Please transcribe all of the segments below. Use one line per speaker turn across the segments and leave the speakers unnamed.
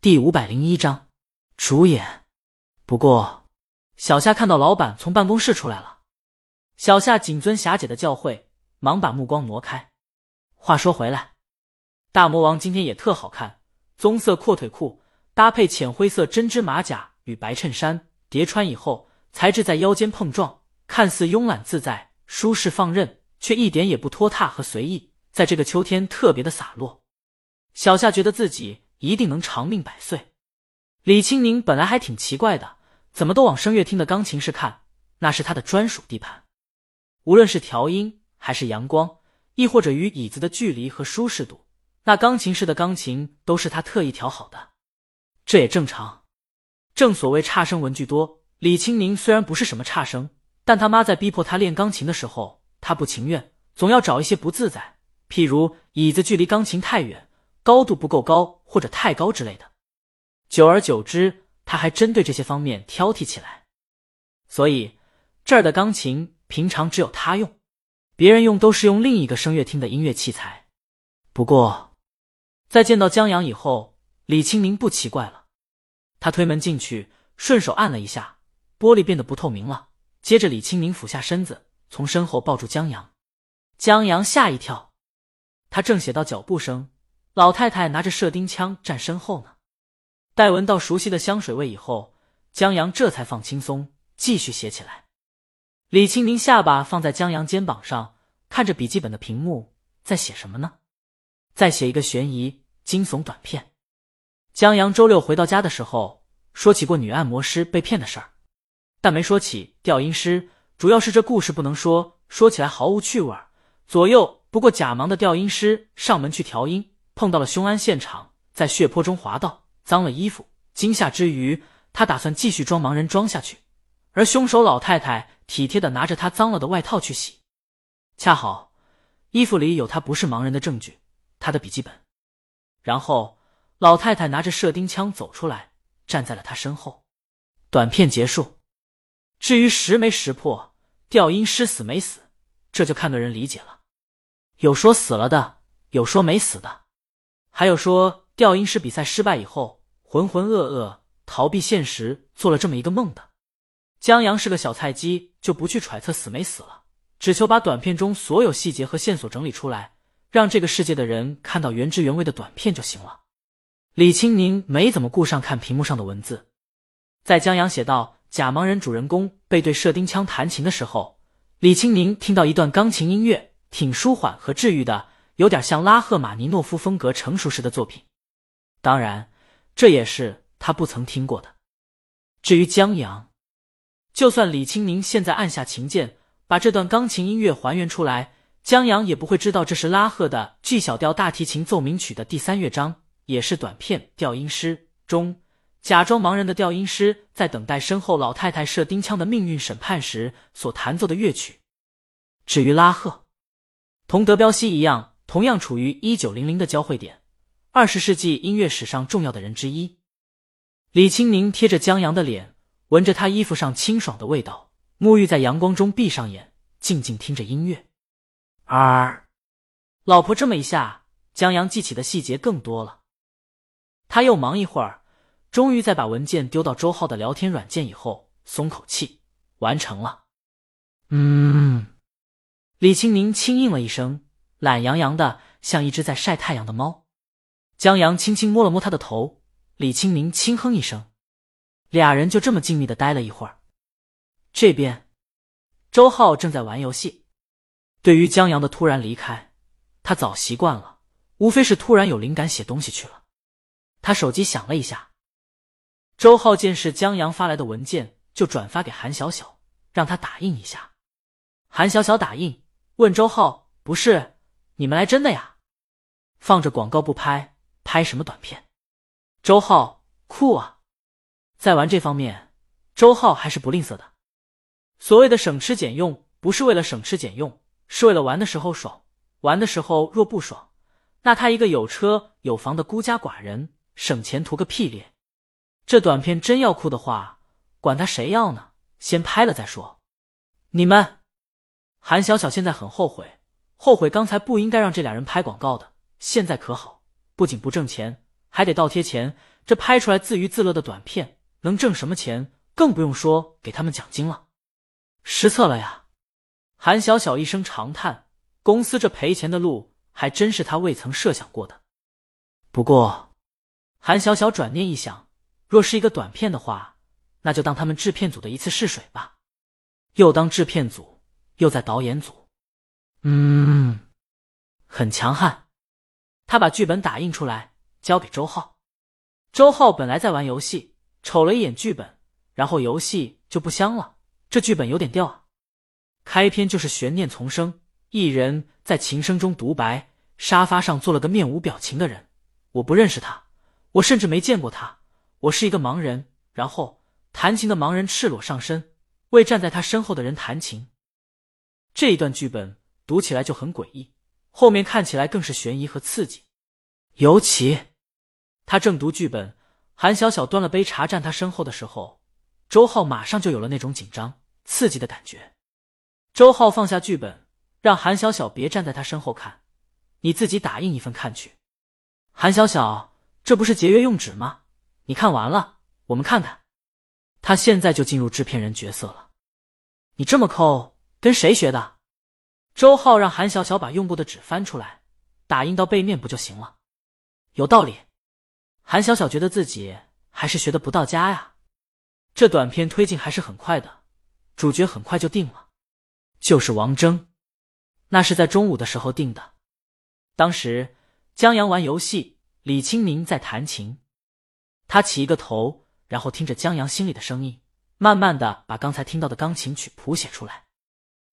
第五百零一章主演。不过，小夏看到老板从办公室出来了，小夏谨遵霞姐的教诲，忙把目光挪开。话说回来，大魔王今天也特好看，棕色阔腿裤搭配浅灰色针织马甲与白衬衫，叠穿以后，材质在腰间碰撞，看似慵懒自在、舒适放任，却一点也不拖沓和随意，在这个秋天特别的洒落。小夏觉得自己。一定能长命百岁。李青宁本来还挺奇怪的，怎么都往声乐厅的钢琴室看，那是他的专属地盘。无论是调音，还是阳光，亦或者与椅子的距离和舒适度，那钢琴室的钢琴都是他特意调好的。这也正常。正所谓差生文具多，李青宁虽然不是什么差生，但他妈在逼迫他练钢琴的时候，他不情愿，总要找一些不自在，譬如椅子距离钢琴太远。高度不够高或者太高之类的，久而久之，他还真对这些方面挑剔起来。所以这儿的钢琴平常只有他用，别人用都是用另一个声乐厅的音乐器材。不过，在见到江阳以后，李青明不奇怪了。他推门进去，顺手按了一下，玻璃变得不透明了。接着，李青明俯下身子，从身后抱住江阳。江阳吓一跳，他正写到脚步声。老太太拿着射钉枪站身后呢，待闻到熟悉的香水味以后，江阳这才放轻松，继续写起来。李青宁下巴放在江阳肩膀上，看着笔记本的屏幕，在写什么呢？在写一个悬疑惊悚短片。江阳周六回到家的时候，说起过女按摩师被骗的事儿，但没说起调音师，主要是这故事不能说，说起来毫无趣味。左右不过假忙的调音师上门去调音。碰到了凶案现场，在血泊中滑倒，脏了衣服。惊吓之余，他打算继续装盲人装下去，而凶手老太太体贴的拿着他脏了的外套去洗。恰好衣服里有他不是盲人的证据，他的笔记本。然后老太太拿着射钉枪走出来，站在了他身后。短片结束。至于识没识破，调音师死没死，这就看个人理解了。有说死了的，有说没死的。还有说调音师比赛失败以后浑浑噩噩逃避现实做了这么一个梦的。江阳是个小菜鸡，就不去揣测死没死了，只求把短片中所有细节和线索整理出来，让这个世界的人看到原汁原味的短片就行了。李青宁没怎么顾上看屏幕上的文字，在江阳写到假盲人主人公背对射钉枪弹琴的时候，李青宁听到一段钢琴音乐，挺舒缓和治愈的。有点像拉赫玛尼诺夫风格成熟时的作品，当然，这也是他不曾听过的。至于江阳，就算李青宁现在按下琴键，把这段钢琴音乐还原出来，江阳也不会知道这是拉赫的 G 小调大提琴奏鸣曲的第三乐章，也是短片《调音师》中假装盲人的调音师在等待身后老太太射钉枪的命运审判时所弹奏的乐曲。至于拉赫，同德彪西一样。同样处于一九零零的交汇点，二十世纪音乐史上重要的人之一。李青宁贴着江阳的脸，闻着他衣服上清爽的味道，沐浴在阳光中，闭上眼，静静听着音乐。而老婆这么一下，江阳记起的细节更多了。他又忙一会儿，终于在把文件丢到周浩的聊天软件以后，松口气，完成了。嗯，李青宁轻应了一声。懒洋洋的，像一只在晒太阳的猫。江阳轻轻摸了摸他的头，李清明轻哼一声，俩人就这么静谧的待了一会儿。这边，周浩正在玩游戏。对于江阳的突然离开，他早习惯了，无非是突然有灵感写东西去了。他手机响了一下，周浩见是江阳发来的文件，就转发给韩小小，让他打印一下。韩小小打印，问周浩：“不是？”你们来真的呀？放着广告不拍，拍什么短片？周浩酷啊，在玩这方面，周浩还是不吝啬的。所谓的省吃俭用，不是为了省吃俭用，是为了玩的时候爽。玩的时候若不爽，那他一个有车有房的孤家寡人，省钱图个屁咧！这短片真要酷的话，管他谁要呢？先拍了再说。你们，韩小小现在很后悔。后悔刚才不应该让这俩人拍广告的，现在可好，不仅不挣钱，还得倒贴钱。这拍出来自娱自乐的短片能挣什么钱？更不用说给他们奖金了，失策了呀！韩小小一声长叹，公司这赔钱的路还真是他未曾设想过的。不过，韩小小转念一想，若是一个短片的话，那就当他们制片组的一次试水吧。又当制片组，又在导演组，嗯，很强悍。他把剧本打印出来，交给周浩。周浩本来在玩游戏，瞅了一眼剧本，然后游戏就不香了。这剧本有点掉啊！开篇就是悬念丛生，一人在琴声中独白，沙发上坐了个面无表情的人。我不认识他，我甚至没见过他。我是一个盲人。然后弹琴的盲人赤裸上身，为站在他身后的人弹琴。这一段剧本读起来就很诡异，后面看起来更是悬疑和刺激，尤其。他正读剧本，韩小小端了杯茶站他身后的时候，周浩马上就有了那种紧张刺激的感觉。周浩放下剧本，让韩小小别站在他身后看，你自己打印一份看去。韩小小，这不是节约用纸吗？你看完了，我们看看。他现在就进入制片人角色了。你这么抠，跟谁学的？周浩让韩小小把用过的纸翻出来，打印到背面不就行了？有道理。韩小小觉得自己还是学的不到家呀。这短片推进还是很快的，主角很快就定了，就是王峥。那是在中午的时候定的。当时江阳玩游戏，李清明在弹琴。他起一个头，然后听着江阳心里的声音，慢慢的把刚才听到的钢琴曲谱写出来。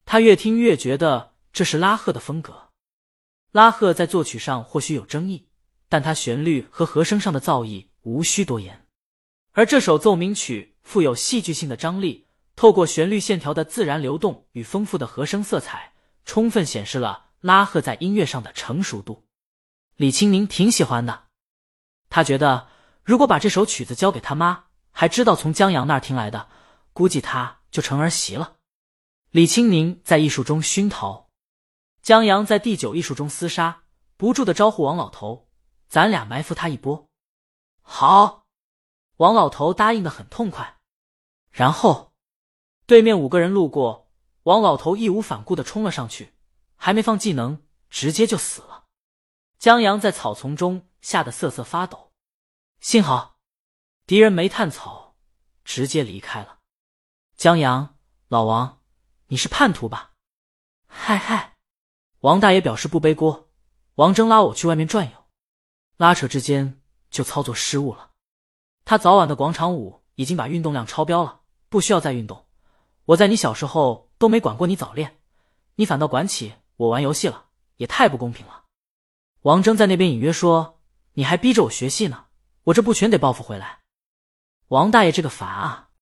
他越听越觉得这是拉赫的风格。拉赫在作曲上或许有争议。但他旋律和和声上的造诣无需多言，而这首奏鸣曲富有戏剧性的张力，透过旋律线条的自然流动与丰富的和声色彩，充分显示了拉赫在音乐上的成熟度。李青宁挺喜欢的，他觉得如果把这首曲子交给他妈，还知道从江阳那儿听来的，估计他就成儿媳了。李青宁在艺术中熏陶，江阳在第九艺术中厮杀，不住的招呼王老头。咱俩埋伏他一波，好，王老头答应的很痛快。然后，对面五个人路过，王老头义无反顾的冲了上去，还没放技能，直接就死了。江阳在草丛中吓得瑟瑟发抖，幸好敌人没探草，直接离开了。江阳，老王，你是叛徒吧？嗨嗨，王大爷表示不背锅。王峥拉我去外面转悠。拉扯之间就操作失误了，他早晚的广场舞已经把运动量超标了，不需要再运动。我在你小时候都没管过你早恋，你反倒管起我玩游戏了，也太不公平了。王峥在那边隐约说：“你还逼着我学戏呢，我这不全得报复回来？”王大爷这个烦啊！